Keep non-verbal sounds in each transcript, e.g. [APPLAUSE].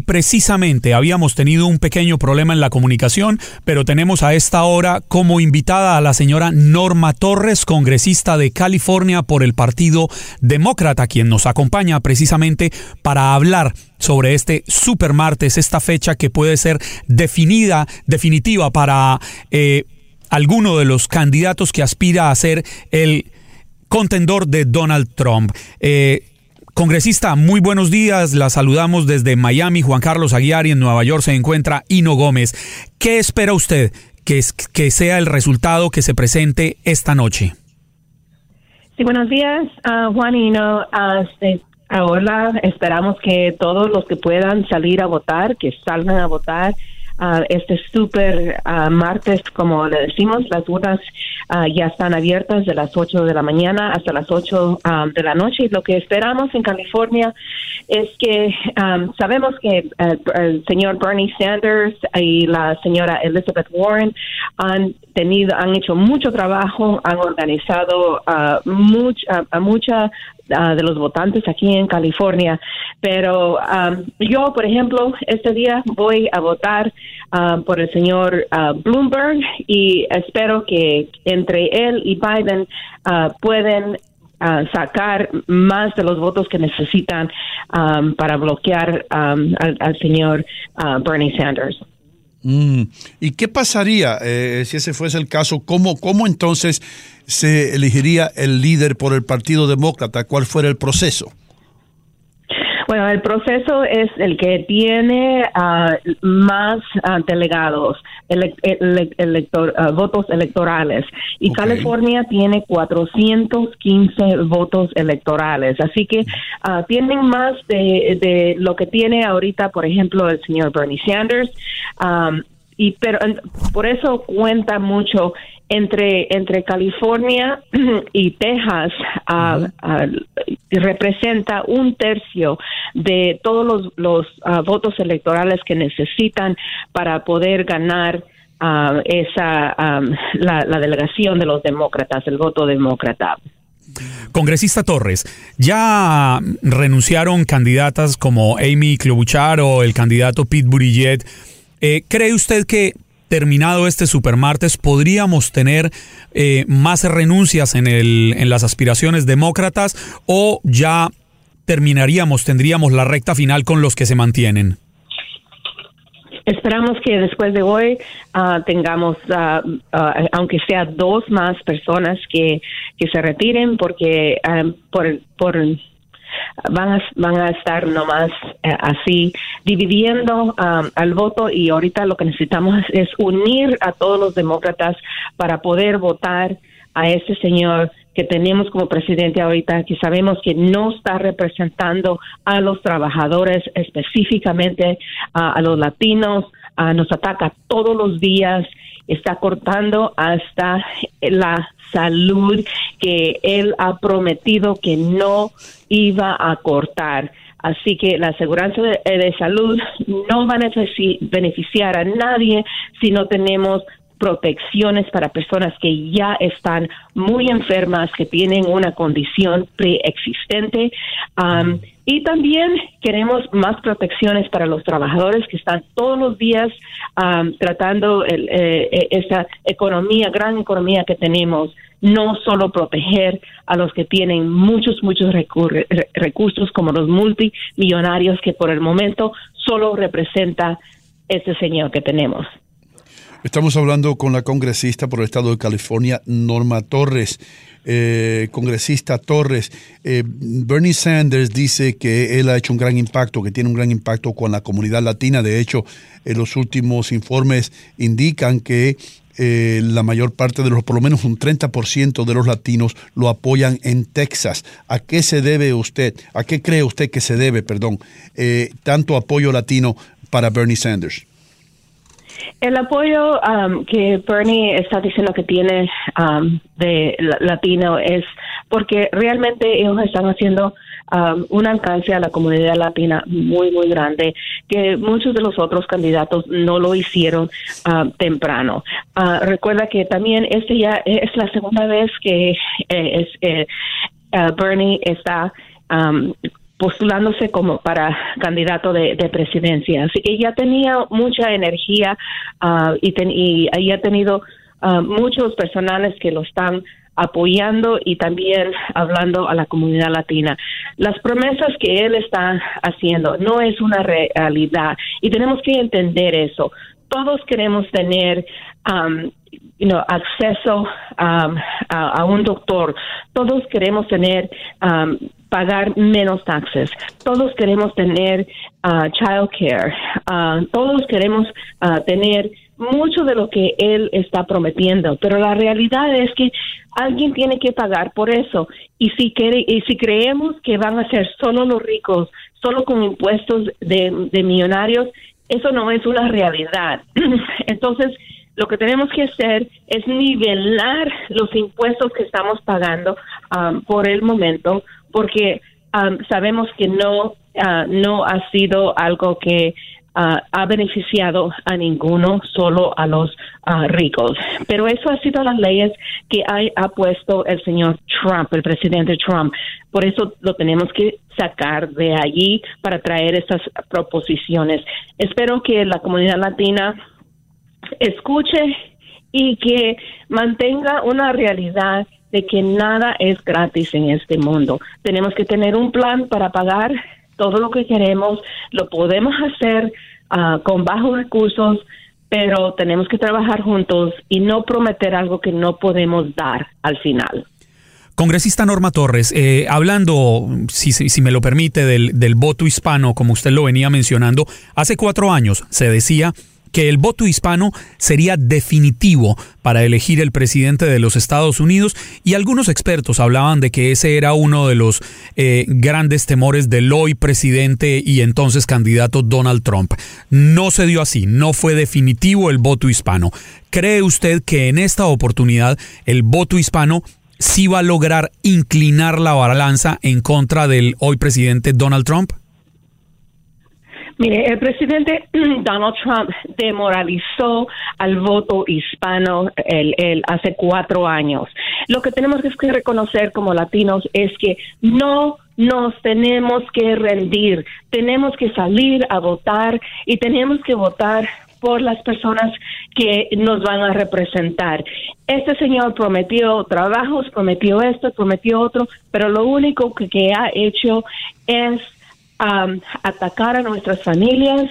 Precisamente habíamos tenido un pequeño problema en la comunicación, pero tenemos a esta hora como invitada a la señora Norma Torres, congresista de California por el Partido Demócrata, quien nos acompaña precisamente para hablar sobre este supermartes, esta fecha que puede ser definida, definitiva para eh, alguno de los candidatos que aspira a ser el contendor de Donald Trump. Eh, Congresista, muy buenos días. La saludamos desde Miami. Juan Carlos Aguiar y en Nueva York se encuentra Hino Gómez. ¿Qué espera usted que, es- que sea el resultado que se presente esta noche? Sí, buenos días, ah, Juan y no, ah, este, ahora esperamos que todos los que puedan salir a votar, que salgan a votar. Ah, este súper ah, martes, como le decimos, las urnas ah, ya están abiertas de las 8 de la mañana hasta las 8 ah, de la noche. Y lo que esperamos en California es que ah, sabemos que el señor Bernie Sanders y la señora Elizabeth Warren han tenido, han hecho mucho trabajo, han organizado ah, much- ah, a mucha ah, de los votantes aquí en California. Pero am, yo, por ejemplo, este día voy a votar ah, por el señor ah, Bloomberg y espero que entre él y Biden pueden sacar más de los votos que necesitan am, para bloquear am, al, al señor Bernie Sanders. Mm, ¿Y qué pasaría eh, si ese fuese el caso? ¿Cómo, ¿Cómo entonces se elegiría el líder por el Partido Demócrata? ¿Cuál fuera el proceso? Bueno, el proceso es el que tiene ah, más ah, delegados, ele- ele- elector- ah, votos electorales. Y California tiene 415 votos electorales. Así que tienen más de, de lo que tiene ahorita, por ejemplo, el señor Bernie Sanders. Am, y pero por eso cuenta mucho entre entre California [CLEARS THROAT] y Texas ah, representa un tercio de todos los, los ah, votos electorales que necesitan para poder ganar ah, esa am, la, la delegación de los demócratas el voto demócrata Congresista Torres, ya renunciaron candidatas como Amy Klobuchar o el candidato Pete Buttigieg. Eh, ¿Cree usted que terminado este supermartes podríamos tener eh, más renuncias en, el, en las aspiraciones demócratas o ya terminaríamos, tendríamos la recta final con los que se mantienen? Esperamos que después de hoy ah, tengamos, ah, aunque sea dos más personas que, que se retiren, porque por, por van a, van a estar nomás eh, así dividiendo ah, al voto y ahorita lo que necesitamos es unir a todos los demócratas para poder votar a ese señor que tenemos como presidente ahorita, que sabemos que no está representando a los trabajadores, específicamente a los latinos, nos ataca todos los días, está cortando hasta la salud que él ha prometido que no iba a cortar. Así que la aseguranza de, salud no va a beneficiar a nadie si no tenemos protecciones para personas que ya están muy enfermas, que tienen una condición preexistente. Um, y también queremos más protecciones para los trabajadores que están todos los días tratando el, eh, esta economía, gran economía que tenemos, no solo proteger a los que tienen muchos, muchos recursos como los multimillonarios que por el momento solo representa este señor que tenemos. Estamos hablando con la congresista por el estado de California, Norma Torres. Eh, congresista Torres, eh, Bernie Sanders dice que él ha hecho un gran impacto, que tiene un gran impacto con la comunidad latina. De hecho, en los últimos informes indican que eh, la mayor parte de los, por lo menos un 30% de los latinos lo apoyan en Texas. ¿A qué se debe usted, a qué cree usted que se debe, perdón, tanto apoyo latino para Bernie Sanders? El apoyo um, que Bernie está diciendo que tiene um, de latino es porque realmente ellos están haciendo um, un alcance a la comunidad latina muy, muy grande, que muchos de los otros candidatos no lo hicieron temprano. Uh, recuerda que también este ya es la segunda vez que eh, eh, uh, Bernie está postulándose como para candidato de, presidencia. Así que ya tenía mucha energía uh, y, ten, ha tenido uh, muchos personales que lo están apoyando y también hablando a la comunidad latina. Las promesas que él está haciendo no es una realidad y tenemos que entender eso. Todos queremos tener um, acceso um, a, un doctor. Todos queremos tener um, pagar menos taxes. Todos queremos tener uh, child care. Uh, todos queremos uh, tener mucho de lo que él está prometiendo, pero la realidad es que alguien tiene que pagar por eso. Y si, quiere, y si creemos que van a ser solo los ricos, solo con impuestos de, millonarios, eso no es una realidad. [CLEARS THROAT] Entonces, lo que tenemos que hacer es nivelar los impuestos que estamos pagando por el momento, porque um, sabemos que no, uh, no ha sido algo que uh, ha beneficiado a ninguno, solo a los uh, ricos. Pero eso ha sido las leyes que ha, puesto el señor Trump, el presidente Trump. Por eso lo tenemos que sacar de allí para traer estas proposiciones. Espero que la comunidad latina escuche y que mantenga una realidad de que nada es gratis en este mundo. Tenemos que tener un plan para pagar todo lo que queremos, lo podemos hacer ah, con bajos recursos, pero tenemos que trabajar juntos y no prometer algo que no podemos dar al final. Congresista Norma Torres, eh, hablando, si, si, me lo permite, del, del voto hispano, como usted lo venía mencionando, hace cuatro años se decía que el voto hispano sería definitivo para elegir el presidente de los Estados Unidos y algunos expertos hablaban de que ese era uno de los eh, grandes temores del hoy presidente y entonces candidato Donald Trump. No se dio así, no fue definitivo el voto hispano. ¿Cree usted que en esta oportunidad el voto hispano sí va a lograr inclinar la balanza en contra del hoy presidente Donald Trump? Mire, el presidente [CLEARS THROAT] Donald Trump demoralizó al voto hispano el, hace cuatro años. Lo que tenemos que reconocer como latinos es que no nos tenemos que rendir, tenemos que salir a votar y tenemos que votar por las personas que nos van a representar. Este señor prometió trabajos, prometió esto, prometió otro, pero lo único que ha hecho es atacar a nuestras familias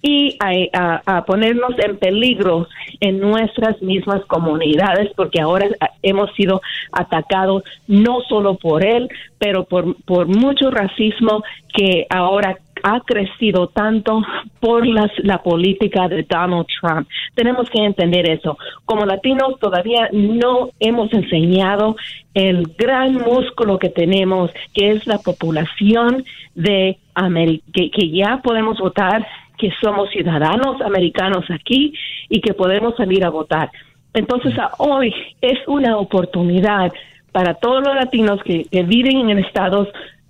y a, ponernos en peligro en nuestras mismas comunidades, porque ahora hemos sido atacados no solo por él, pero por, por mucho racismo que ahora ha crecido tanto por las, la política de Donald Trump. Tenemos que entender eso. Como latinos todavía no hemos enseñado el gran músculo que tenemos, que es la población de América, que, que ya podemos votar, que somos ciudadanos americanos aquí y que podemos salir a votar. Entonces, hoy es una oportunidad para todos los latinos que, viven en estados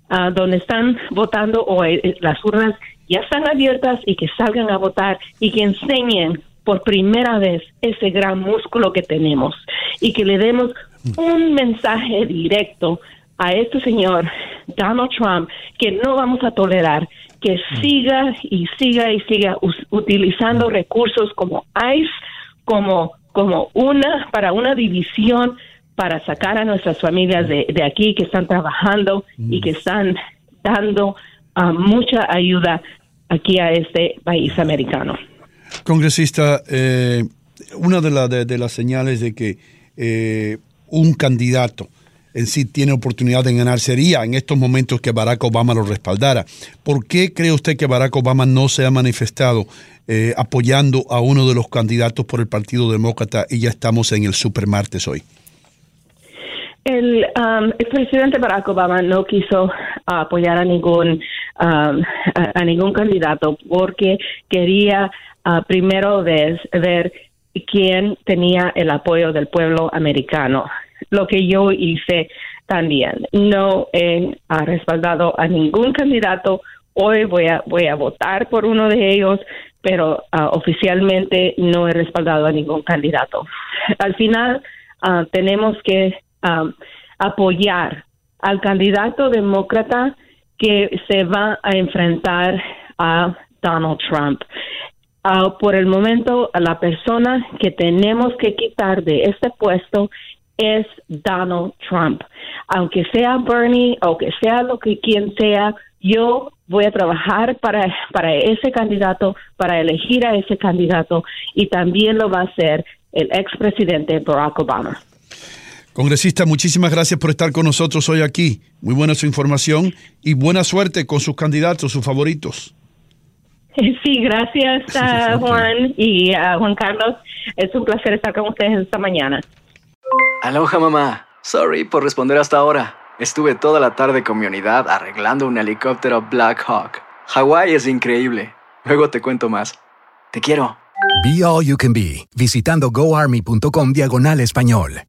ah, donde están votando o eh, eh, las urnas ya están abiertas y que salgan a votar y que enseñen por primera vez ese gran músculo que tenemos y que le demos un mensaje directo a este señor Donald Trump que no vamos a tolerar que siga y siga y siga utilizando recursos como ICE como como una para una división para sacar a nuestras familias de, aquí que están trabajando y que están dando ah, mucha ayuda aquí a este país americano. Congresista, eh, una de, de, las señales de que eh, un candidato en sí tiene oportunidad de ganar sería en estos momentos que Barack Obama lo respaldara. ¿Por qué cree usted que Barack Obama no se ha manifestado eh, apoyando a uno de los candidatos por el Partido Demócrata y ya estamos en el supermartes hoy? El, um, el, presidente Barack Obama no quiso apoyar a ningún um, a, ningún candidato porque quería uh, primero ver, quién tenía el apoyo del pueblo americano. Lo que yo hice también. No he respaldado a ningún candidato. Hoy voy a voy a votar por uno de ellos, pero uh, oficialmente no he respaldado a ningún candidato. Al final uh, tenemos que um, apoyar al candidato demócrata que se va a enfrentar a Donald Trump. Uh, por el momento, la persona que tenemos que quitar de este puesto es Donald Trump. Aunque sea Bernie, aunque sea lo que quien sea, yo voy a trabajar para, para ese candidato, para elegir a ese candidato y también lo va a hacer el expresidente Barack Obama. Congresista, muchísimas gracias por estar con nosotros hoy aquí. Muy buena su información y buena suerte con sus candidatos, sus favoritos. [LAUGHS] Sí, gracias a Juan y a Juan Carlos. Es un placer estar con ustedes esta mañana. Aloha mamá. Sorry por responder hasta ahora. Estuve toda la tarde con mi unidad arreglando un helicóptero Black Hawk. Hawái es increíble. Luego te cuento más. Te quiero. Be All You Can Be, visitando goarmy.com diagonal español.